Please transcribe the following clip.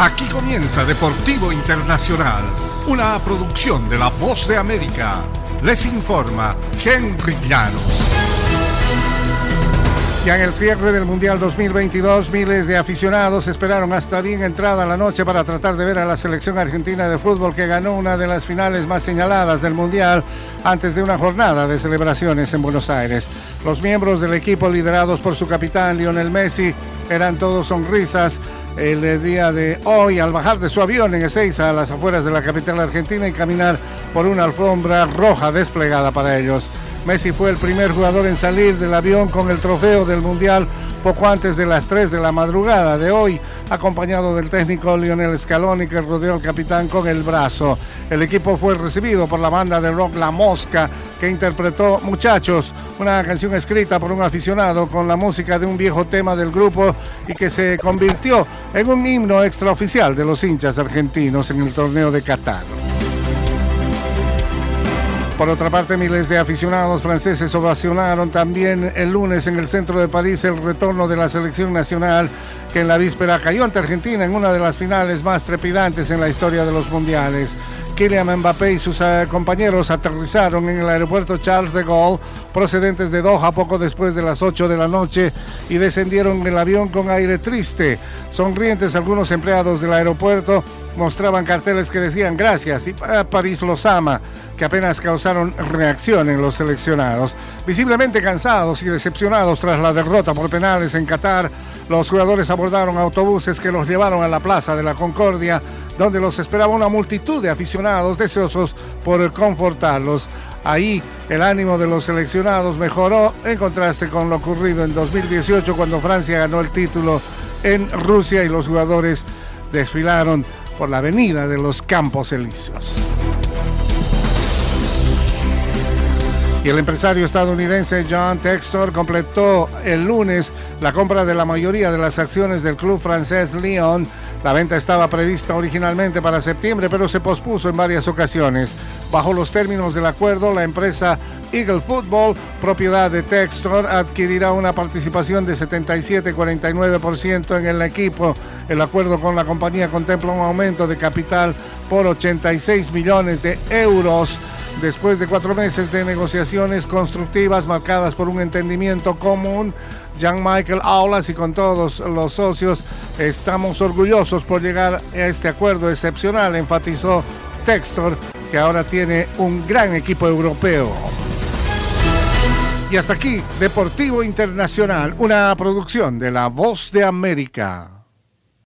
Aquí comienza Deportivo Internacional, una producción de La Voz de América. Les informa Henry Llanos. Ya en el cierre del Mundial 2022, miles de aficionados esperaron hasta bien entrada la noche para tratar de ver a la selección argentina de fútbol que ganó una de las finales más señaladas del Mundial antes de una jornada de celebraciones en Buenos Aires. Los miembros del equipo liderados por su capitán Lionel Messi eran todos sonrisas el día de hoy al bajar de su avión en Ezeiza a las afueras de la capital argentina y caminar por una alfombra roja desplegada para ellos. Messi fue el primer jugador en salir del avión con el trofeo del Mundial poco antes de las 3 de la madrugada de hoy, acompañado del técnico Lionel Scaloni que rodeó al capitán con el brazo. El equipo fue recibido por la banda de rock La Mosca que interpretó Muchachos, una canción escrita por un aficionado con la música de un viejo tema del grupo y que se convirtió en un himno extraoficial de los hinchas argentinos en el torneo de Qatar. Por otra parte, miles de aficionados franceses ovacionaron también el lunes en el centro de París el retorno de la selección nacional que en la víspera cayó ante Argentina en una de las finales más trepidantes en la historia de los mundiales. Kylian Mbappé y sus eh, compañeros aterrizaron en el aeropuerto Charles de Gaulle, procedentes de Doha poco después de las 8 de la noche, y descendieron el avión con aire triste. Sonrientes algunos empleados del aeropuerto mostraban carteles que decían gracias y París los ama, que apenas causaron reacción en los seleccionados. Visiblemente cansados y decepcionados tras la derrota por penales en Qatar, los jugadores abordaron autobuses que los llevaron a la Plaza de la Concordia donde los esperaba una multitud de aficionados deseosos por confortarlos. Ahí el ánimo de los seleccionados mejoró en contraste con lo ocurrido en 2018 cuando Francia ganó el título en Rusia y los jugadores desfilaron por la avenida de los Campos Elíseos. El empresario estadounidense John Textor completó el lunes la compra de la mayoría de las acciones del club francés Lyon la venta estaba prevista originalmente para septiembre, pero se pospuso en varias ocasiones. Bajo los términos del acuerdo, la empresa Eagle Football, propiedad de Textor, adquirirá una participación de 77,49% en el equipo. El acuerdo con la compañía contempla un aumento de capital por 86 millones de euros después de cuatro meses de negociaciones constructivas marcadas por un entendimiento común Jean-Michael Aulas y con todos los socios. Estamos orgullosos por llegar a este acuerdo excepcional, enfatizó Textor, que ahora tiene un gran equipo europeo. Y hasta aquí, Deportivo Internacional, una producción de La Voz de América.